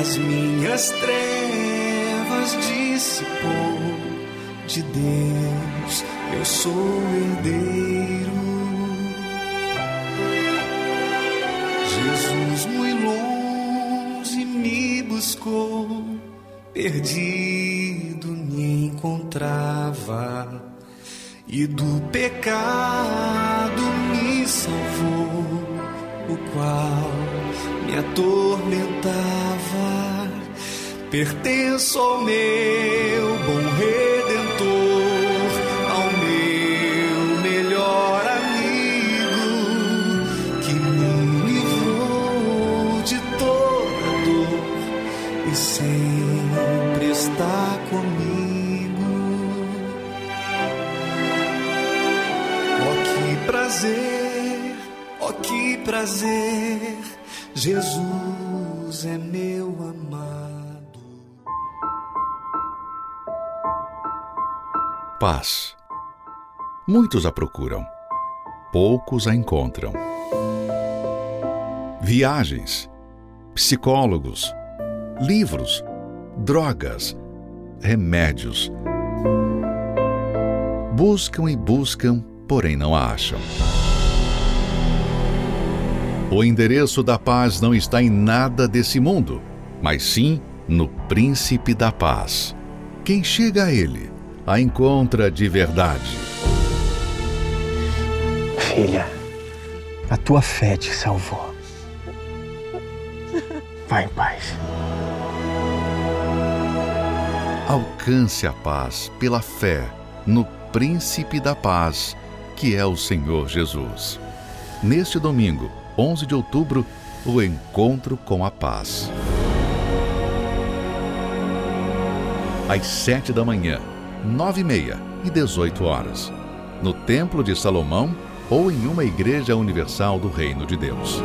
as minhas trevas dissipou de Deus, eu sou herdeiro. Jesus muito longe me buscou, perdido me encontrava e do pecado me salvou, o qual me atormentava. Pertenço ao meu bom redentor, ao meu melhor amigo, que me livrou de toda dor e sempre está comigo. Oh, que prazer que prazer, Jesus é meu amado. Paz. Muitos a procuram, poucos a encontram. Viagens, psicólogos, livros, drogas, remédios. Buscam e buscam, porém não a acham. O endereço da paz não está em nada desse mundo, mas sim no Príncipe da Paz. Quem chega a ele a encontra de verdade. Filha, a tua fé te salvou. Vai em paz. Alcance a paz pela fé no Príncipe da Paz, que é o Senhor Jesus. Neste domingo, 11 de outubro, o encontro com a paz. Às 7 da manhã, 9 e meia e 18 horas, no Templo de Salomão ou em uma igreja universal do Reino de Deus.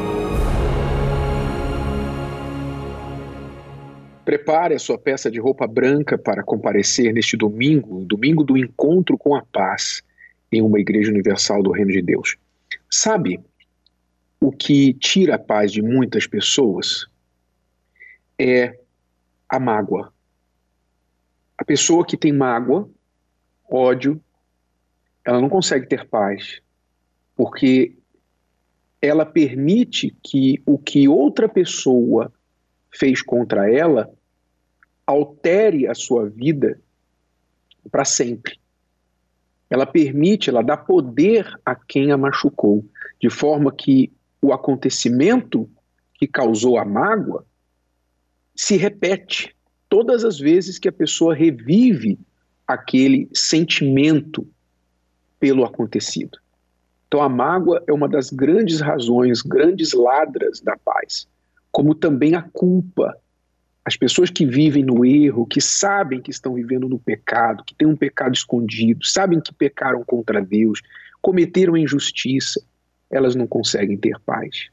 Prepare a sua peça de roupa branca para comparecer neste domingo, domingo do encontro com a paz, em uma igreja universal do Reino de Deus. Sabe, o que tira a paz de muitas pessoas é a mágoa. A pessoa que tem mágoa, ódio, ela não consegue ter paz, porque ela permite que o que outra pessoa fez contra ela altere a sua vida para sempre. Ela permite, ela dá poder a quem a machucou, de forma que o acontecimento que causou a mágoa se repete todas as vezes que a pessoa revive aquele sentimento pelo acontecido. Então a mágoa é uma das grandes razões, grandes ladras da paz, como também a culpa. As pessoas que vivem no erro, que sabem que estão vivendo no pecado, que têm um pecado escondido, sabem que pecaram contra Deus, cometeram injustiça, elas não conseguem ter paz.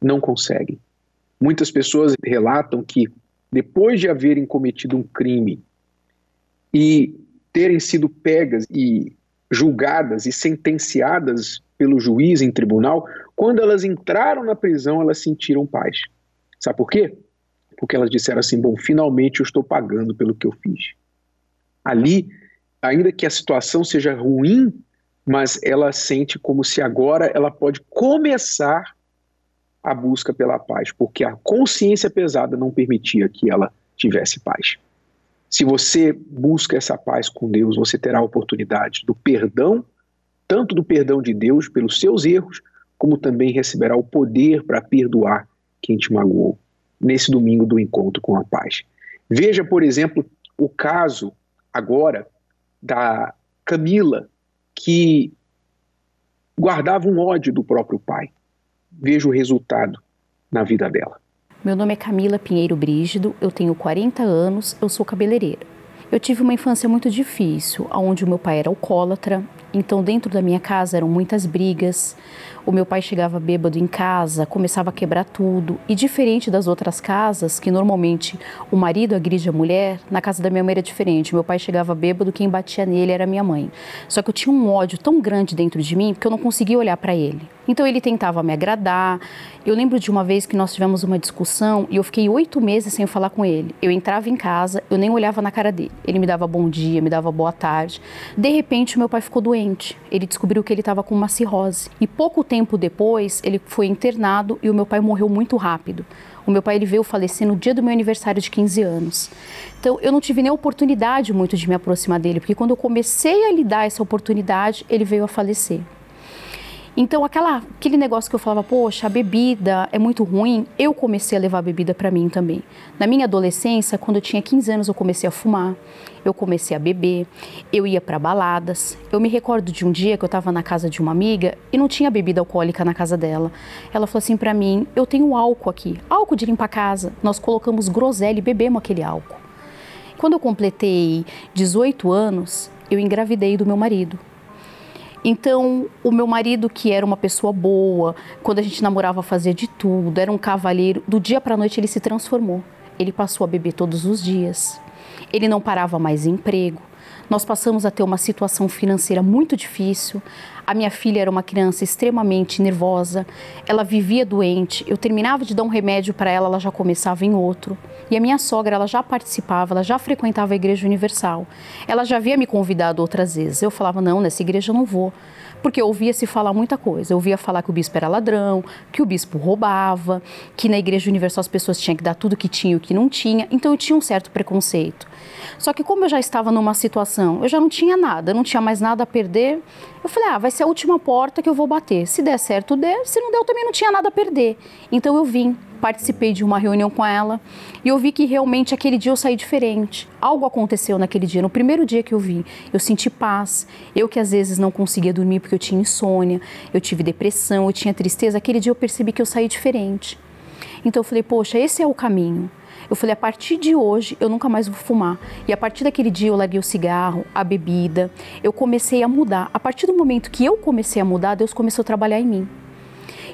Não conseguem. Muitas pessoas relatam que, depois de haverem cometido um crime e terem sido pegas e julgadas e sentenciadas pelo juiz em tribunal, quando elas entraram na prisão, elas sentiram paz. Sabe por quê? Porque elas disseram assim: bom, finalmente eu estou pagando pelo que eu fiz. Ali, ainda que a situação seja ruim mas ela sente como se agora ela pode começar a busca pela paz, porque a consciência pesada não permitia que ela tivesse paz. Se você busca essa paz com Deus, você terá a oportunidade do perdão, tanto do perdão de Deus pelos seus erros, como também receberá o poder para perdoar quem te magoou, nesse domingo do encontro com a paz. Veja, por exemplo, o caso agora da Camila, que guardava um ódio do próprio pai. Veja o resultado na vida dela. Meu nome é Camila Pinheiro Brígido, eu tenho 40 anos, eu sou cabeleireira. Eu tive uma infância muito difícil, onde o meu pai era alcoólatra, então dentro da minha casa eram muitas brigas, o meu pai chegava bêbado em casa, começava a quebrar tudo. E diferente das outras casas, que normalmente o marido agride a mulher, na casa da minha mãe era diferente. Meu pai chegava bêbado, quem batia nele era minha mãe. Só que eu tinha um ódio tão grande dentro de mim que eu não conseguia olhar para ele. Então ele tentava me agradar. Eu lembro de uma vez que nós tivemos uma discussão e eu fiquei oito meses sem falar com ele. Eu entrava em casa, eu nem olhava na cara dele. Ele me dava bom dia, me dava boa tarde. De repente, meu pai ficou doente. Ele descobriu que ele estava com uma cirrose. E pouco tempo depois, ele foi internado e o meu pai morreu muito rápido. O meu pai ele veio falecer no dia do meu aniversário de 15 anos. Então eu não tive nem oportunidade muito de me aproximar dele, porque quando eu comecei a lhe dar essa oportunidade, ele veio a falecer. Então, aquela, aquele negócio que eu falava, poxa, a bebida é muito ruim, eu comecei a levar a bebida para mim também. Na minha adolescência, quando eu tinha 15 anos, eu comecei a fumar, eu comecei a beber, eu ia para baladas. Eu me recordo de um dia que eu estava na casa de uma amiga e não tinha bebida alcoólica na casa dela. Ela falou assim para mim: Eu tenho álcool aqui, álcool de limpar a casa. Nós colocamos groselha e bebemos aquele álcool. Quando eu completei 18 anos, eu engravidei do meu marido. Então, o meu marido, que era uma pessoa boa, quando a gente namorava, fazia de tudo, era um cavalheiro, do dia para a noite ele se transformou. Ele passou a beber todos os dias. Ele não parava mais em emprego. Nós passamos a ter uma situação financeira muito difícil. A minha filha era uma criança extremamente nervosa, ela vivia doente. Eu terminava de dar um remédio para ela, ela já começava em outro. E a minha sogra, ela já participava, ela já frequentava a Igreja Universal. Ela já havia me convidado outras vezes. Eu falava: "Não, nessa igreja eu não vou" porque eu ouvia se falar muita coisa. Eu ouvia falar que o bispo era ladrão, que o bispo roubava, que na Igreja Universal as pessoas tinham que dar tudo que tinha e o que não tinha. Então eu tinha um certo preconceito. Só que como eu já estava numa situação, eu já não tinha nada, não tinha mais nada a perder, eu falei, ah, vai ser a última porta que eu vou bater. Se der certo, der. Se não der, eu também não tinha nada a perder. Então eu vim, participei de uma reunião com ela e eu vi que realmente aquele dia eu saí diferente. Algo aconteceu naquele dia. No primeiro dia que eu vi, eu senti paz. Eu que às vezes não conseguia dormir porque eu tinha insônia, eu tive depressão, eu tinha tristeza. Aquele dia eu percebi que eu saí diferente. Então eu falei, poxa, esse é o caminho. Eu falei, a partir de hoje eu nunca mais vou fumar. E a partir daquele dia eu larguei o cigarro, a bebida. Eu comecei a mudar. A partir do momento que eu comecei a mudar, Deus começou a trabalhar em mim.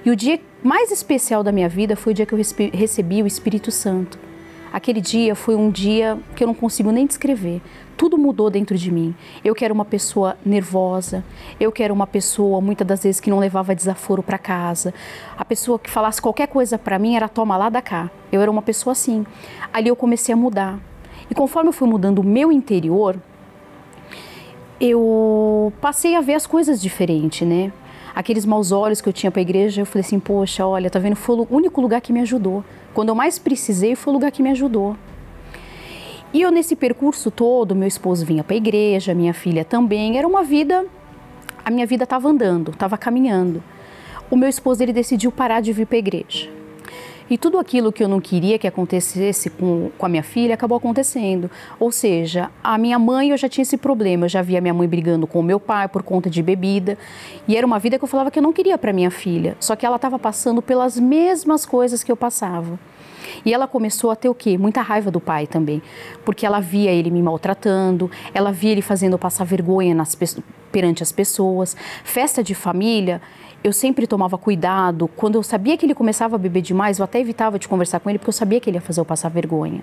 E o dia mais especial da minha vida foi o dia que eu recebi o Espírito Santo. Aquele dia foi um dia que eu não consigo nem descrever. Tudo mudou dentro de mim. Eu que era uma pessoa nervosa, eu que era uma pessoa muitas das vezes que não levava desaforo para casa. A pessoa que falasse qualquer coisa para mim era toma lá da cá. Eu era uma pessoa assim. Ali eu comecei a mudar. E conforme eu fui mudando o meu interior, eu passei a ver as coisas diferente, né? Aqueles maus olhos que eu tinha para a igreja, eu falei assim: "Poxa, olha, tá vendo? Foi o único lugar que me ajudou. Quando eu mais precisei, foi o lugar que me ajudou. E eu, nesse percurso todo, meu esposo vinha para a igreja, minha filha também. Era uma vida. A minha vida estava andando, estava caminhando. O meu esposo ele decidiu parar de vir para a igreja. E tudo aquilo que eu não queria que acontecesse com, com a minha filha acabou acontecendo. Ou seja, a minha mãe eu já tinha esse problema. Eu já via minha mãe brigando com o meu pai por conta de bebida. E era uma vida que eu falava que eu não queria para minha filha. Só que ela estava passando pelas mesmas coisas que eu passava. E ela começou a ter o quê? Muita raiva do pai também, porque ela via ele me maltratando, ela via ele fazendo passar vergonha nas, perante as pessoas. Festa de família, eu sempre tomava cuidado. Quando eu sabia que ele começava a beber demais, eu até evitava de conversar com ele, porque eu sabia que ele ia fazer eu passar vergonha.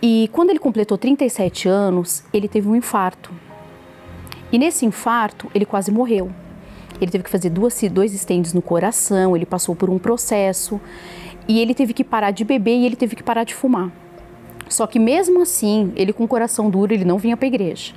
E quando ele completou 37 anos, ele teve um infarto. E nesse infarto, ele quase morreu. Ele teve que fazer duas, dois estentes no coração, ele passou por um processo. E ele teve que parar de beber e ele teve que parar de fumar. Só que mesmo assim, ele com o coração duro, ele não vinha para a igreja.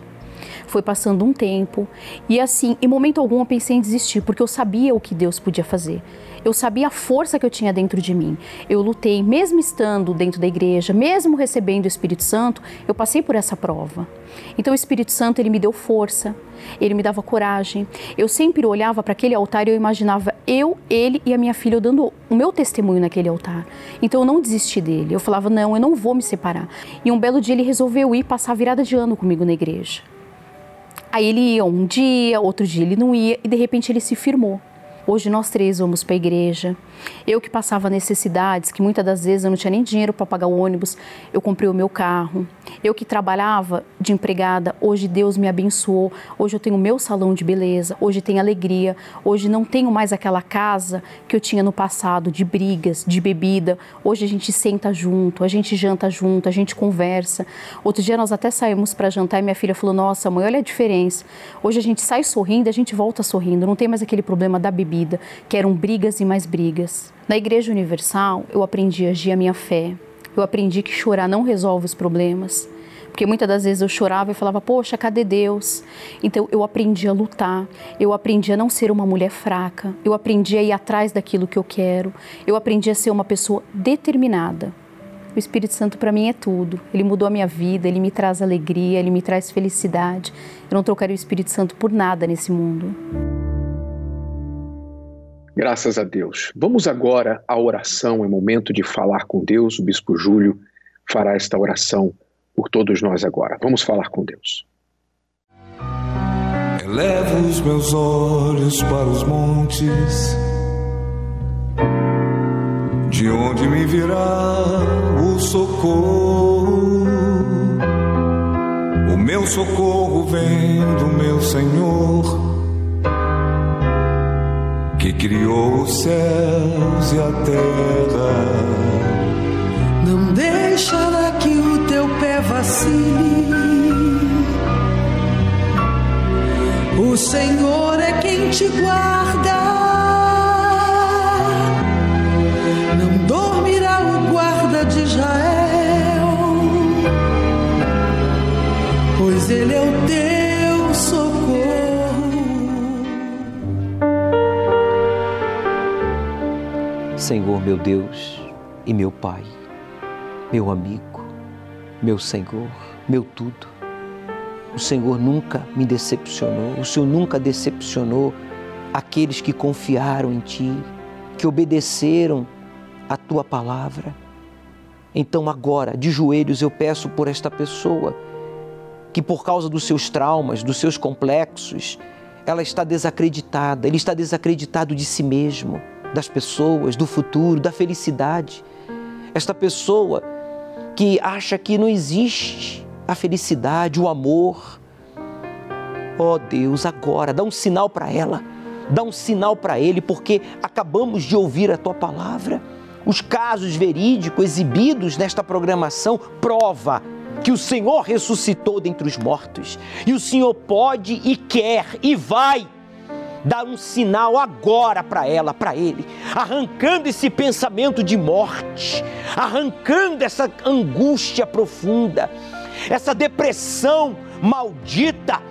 Foi passando um tempo e assim, em momento algum eu pensei em desistir, porque eu sabia o que Deus podia fazer. Eu sabia a força que eu tinha dentro de mim. Eu lutei, mesmo estando dentro da igreja, mesmo recebendo o Espírito Santo, eu passei por essa prova. Então o Espírito Santo ele me deu força, ele me dava coragem. Eu sempre olhava para aquele altar e eu imaginava eu, ele e a minha filha dando o meu testemunho naquele altar. Então eu não desisti dele. Eu falava: "Não, eu não vou me separar". E um belo dia ele resolveu ir passar a virada de ano comigo na igreja. Aí ele ia um dia, outro dia ele não ia e de repente ele se firmou. Hoje nós três vamos para a igreja. Eu que passava necessidades, que muitas das vezes eu não tinha nem dinheiro para pagar o ônibus, eu comprei o meu carro. Eu que trabalhava de empregada, hoje Deus me abençoou. Hoje eu tenho o meu salão de beleza, hoje tenho alegria. Hoje não tenho mais aquela casa que eu tinha no passado de brigas, de bebida. Hoje a gente senta junto, a gente janta junto, a gente conversa. Outro dia nós até saímos para jantar e minha filha falou: "Nossa, mãe, olha a diferença. Hoje a gente sai sorrindo, a gente volta sorrindo. Não tem mais aquele problema da bebida bebida, que eram brigas e mais brigas. Na Igreja Universal, eu aprendi a agir a minha fé. Eu aprendi que chorar não resolve os problemas. Porque muitas das vezes eu chorava e falava, poxa, cadê Deus? Então eu aprendi a lutar, eu aprendi a não ser uma mulher fraca, eu aprendi a ir atrás daquilo que eu quero, eu aprendi a ser uma pessoa determinada. O Espírito Santo para mim é tudo. Ele mudou a minha vida, ele me traz alegria, ele me traz felicidade. Eu não trocaria o Espírito Santo por nada nesse mundo. Graças a Deus. Vamos agora à oração, é momento de falar com Deus. O Bispo Júlio fará esta oração por todos nós agora. Vamos falar com Deus. Elevo os meus olhos para os montes, de onde me virá o socorro. O meu socorro vem do meu Senhor criou os céus e a terra. Não deixará que o teu pé vacile. O Senhor é quem te guarda. Senhor meu Deus e meu Pai, meu amigo, meu Senhor, meu tudo. O Senhor nunca me decepcionou, o Senhor nunca decepcionou aqueles que confiaram em Ti, que obedeceram a Tua palavra. Então, agora, de joelhos, eu peço por esta pessoa que, por causa dos seus traumas, dos seus complexos, ela está desacreditada, ele está desacreditado de si mesmo, das pessoas, do futuro, da felicidade. Esta pessoa que acha que não existe a felicidade, o amor. Oh Deus, agora dá um sinal para ela, dá um sinal para ele, porque acabamos de ouvir a tua palavra. Os casos verídicos exibidos nesta programação prova que o Senhor ressuscitou dentre os mortos. E o Senhor pode e quer e vai dar um sinal agora para ela, para ele, arrancando esse pensamento de morte, arrancando essa angústia profunda, essa depressão maldita.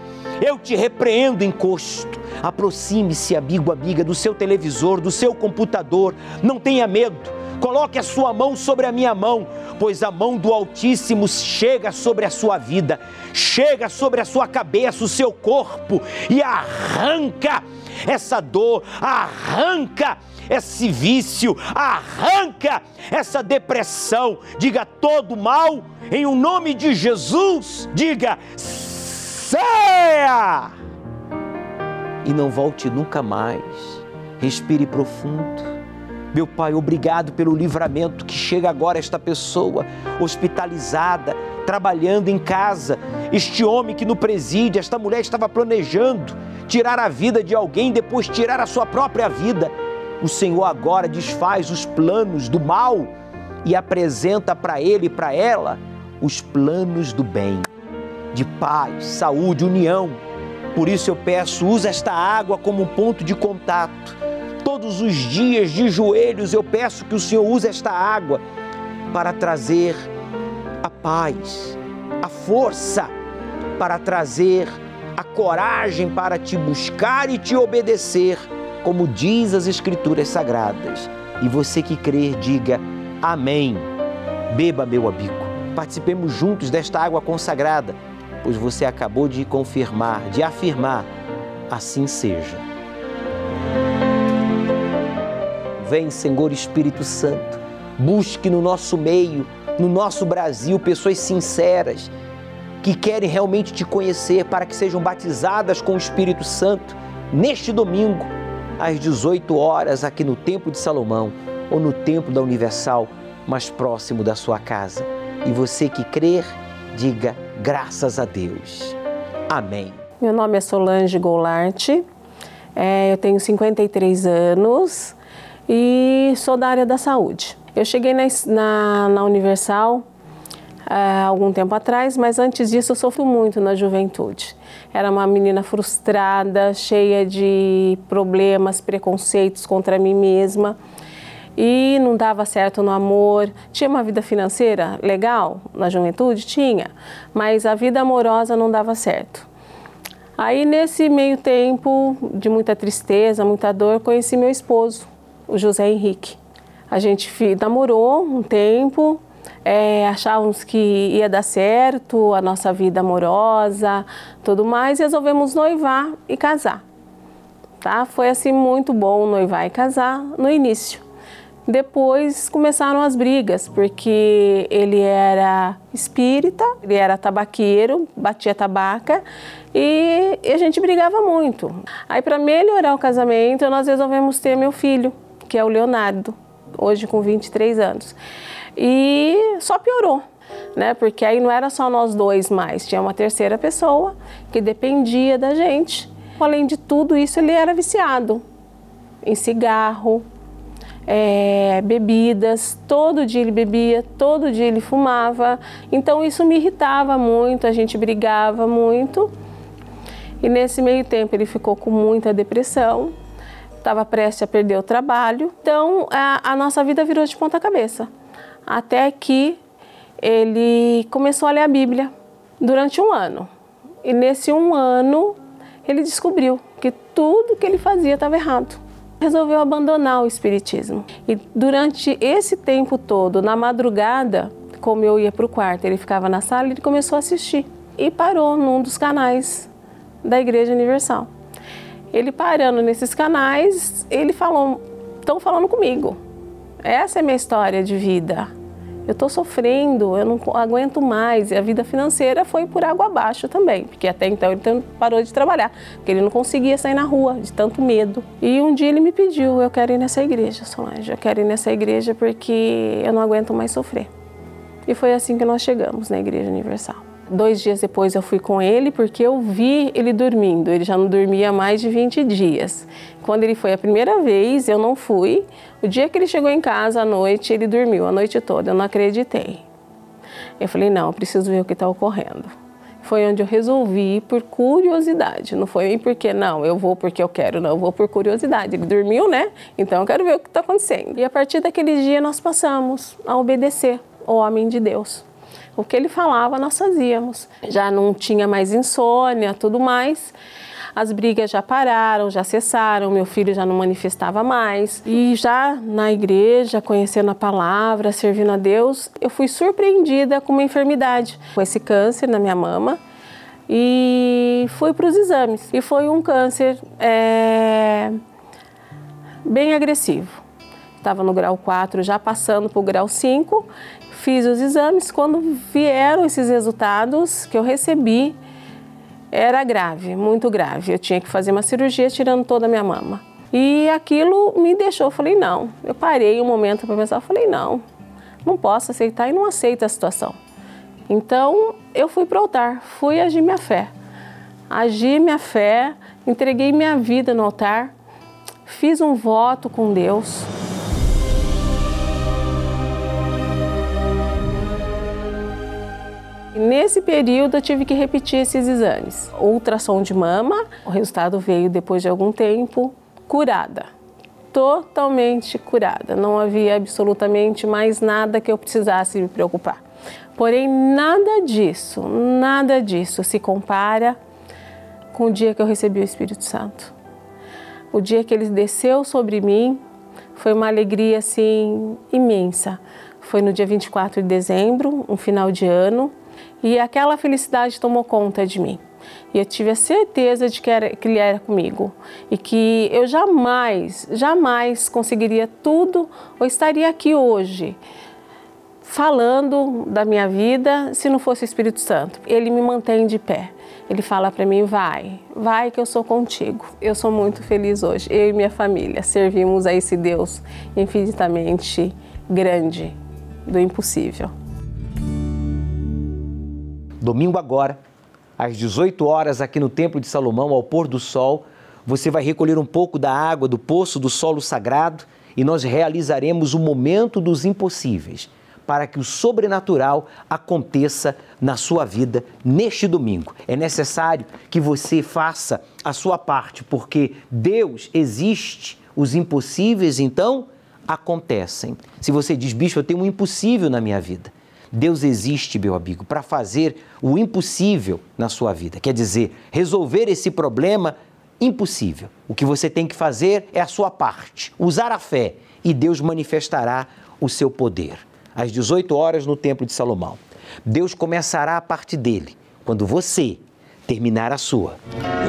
Eu te repreendo, encosto. Aproxime-se, amigo, amiga, do seu televisor, do seu computador. Não tenha medo. Coloque a sua mão sobre a minha mão, pois a mão do Altíssimo chega sobre a sua vida, chega sobre a sua cabeça, o seu corpo e arranca essa dor, arranca esse vício, arranca essa depressão. Diga todo mal em o um nome de Jesus. Diga saia! E não volte nunca mais. Respire profundo. Meu Pai, obrigado pelo livramento que chega agora a esta pessoa hospitalizada, trabalhando em casa. Este homem que no presídio, esta mulher estava planejando tirar a vida de alguém, depois tirar a sua própria vida. O Senhor agora desfaz os planos do mal e apresenta para ele e para ela os planos do bem, de paz, saúde, união. Por isso eu peço, usa esta água como um ponto de contato. Todos os dias de joelhos eu peço que o Senhor use esta água para trazer a paz, a força, para trazer coragem para te buscar e te obedecer, como diz as Escrituras Sagradas. E você que crer, diga Amém. Beba, meu amigo. Participemos juntos desta água consagrada, pois você acabou de confirmar, de afirmar, assim seja. Vem, Senhor Espírito Santo, busque no nosso meio, no nosso Brasil, pessoas sinceras que querem realmente te conhecer para que sejam batizadas com o Espírito Santo neste domingo, às 18 horas, aqui no Templo de Salomão ou no Templo da Universal, mais próximo da sua casa. E você que crer, diga graças a Deus. Amém. Meu nome é Solange Goulart, é, eu tenho 53 anos e sou da área da saúde. Eu cheguei na, na, na Universal algum tempo atrás, mas antes disso eu sofri muito na juventude. Era uma menina frustrada, cheia de problemas, preconceitos contra mim mesma e não dava certo no amor. Tinha uma vida financeira legal na juventude? Tinha, mas a vida amorosa não dava certo. Aí, nesse meio tempo de muita tristeza, muita dor, conheci meu esposo, o José Henrique. A gente namorou um tempo, é, achávamos que ia dar certo a nossa vida amorosa, tudo mais, e resolvemos noivar e casar. Tá? Foi assim muito bom noivar e casar no início. Depois começaram as brigas, porque ele era espírita, ele era tabaqueiro, batia tabaca e, a gente brigava muito. Aí, para melhorar o casamento, nós resolvemos ter meu filho, que é o Leonardo, hoje com 23 anos. E só piorou, né? Porque aí não era só nós dois mais, tinha uma terceira pessoa que dependia da gente. Além de tudo isso, ele era viciado. em cigarro, é, bebidas, todo dia ele bebia, todo dia ele fumava. Então isso me irritava muito, a gente brigava muito. E nesse meio tempo ele ficou com muita depressão, estava prestes a perder o trabalho. Então a, a nossa vida virou de ponta cabeça. Até que ele começou a ler a Bíblia durante um ano. E nesse um ano ele descobriu que tudo que ele fazia estava errado resolveu abandonar o espiritismo. E durante esse tempo todo, na madrugada, como eu ia para o quarto, ele ficava na sala, ele começou a assistir e parou num dos canais da Igreja Universal. Ele parando nesses canais, ele falou: "Estão falando comigo. Essa é minha história de vida eu estou sofrendo, eu não aguento mais. E a vida financeira foi por água abaixo também, porque até então ele parou de trabalhar, porque ele não conseguia sair na rua de tanto medo. E um dia ele me pediu: Eu quero ir nessa igreja, Solange, eu quero ir nessa igreja porque eu não aguento mais sofrer. E foi assim que nós chegamos na Igreja Universal. Dois dias depois eu fui com ele porque eu vi ele dormindo. Ele já não dormia mais de 20 dias. Quando ele foi a primeira vez, eu não fui. O dia que ele chegou em casa à noite, ele dormiu a noite toda. Eu não acreditei. Eu falei: não, eu preciso ver o que está ocorrendo. Foi onde eu resolvi por curiosidade. Não foi nem porque, não, eu vou porque eu quero, não, eu vou por curiosidade. Ele dormiu, né? Então eu quero ver o que está acontecendo. E a partir daquele dia nós passamos a obedecer o homem de Deus o que ele falava nós fazíamos. Já não tinha mais insônia, tudo mais. As brigas já pararam, já cessaram, meu filho já não manifestava mais. E já na igreja, conhecendo a palavra, servindo a Deus, eu fui surpreendida com uma enfermidade, com esse câncer na minha mama. E fui para os exames. E foi um câncer é, bem agressivo. Estava no grau 4, já passando para o grau 5, Fiz os exames, quando vieram esses resultados que eu recebi, era grave, muito grave. Eu tinha que fazer uma cirurgia tirando toda a minha mama. E aquilo me deixou, eu falei, não. Eu parei um momento para pensar, eu falei, não, não posso aceitar e não aceito a situação. Então, eu fui para o altar, fui agir minha fé. Agi minha fé, entreguei minha vida no altar, fiz um voto com Deus. Nesse período eu tive que repetir esses exames. Ultrassom de mama, o resultado veio depois de algum tempo, curada. Totalmente curada. Não havia absolutamente mais nada que eu precisasse me preocupar. Porém, nada disso, nada disso se compara com o dia que eu recebi o Espírito Santo. O dia que ele desceu sobre mim foi uma alegria assim imensa. Foi no dia 24 de dezembro, um final de ano, e aquela felicidade tomou conta de mim. E eu tive a certeza de que, era, que ele era comigo e que eu jamais, jamais conseguiria tudo ou estaria aqui hoje falando da minha vida se não fosse o Espírito Santo. Ele me mantém de pé. Ele fala para mim: vai, vai que eu sou contigo. Eu sou muito feliz hoje. Eu e minha família servimos a esse Deus infinitamente grande, do impossível. Domingo agora, às 18 horas, aqui no Templo de Salomão, ao pôr do sol, você vai recolher um pouco da água do poço do solo sagrado e nós realizaremos o momento dos impossíveis para que o sobrenatural aconteça na sua vida neste domingo. É necessário que você faça a sua parte, porque Deus existe, os impossíveis então acontecem. Se você diz, bicho, eu tenho um impossível na minha vida. Deus existe, meu amigo, para fazer o impossível na sua vida. Quer dizer, resolver esse problema impossível. O que você tem que fazer é a sua parte, usar a fé e Deus manifestará o seu poder. Às 18 horas no Templo de Salomão. Deus começará a parte dele quando você terminar a sua.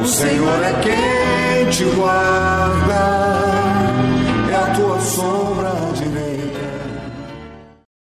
O Senhor é quem te guarda, é a tua sombra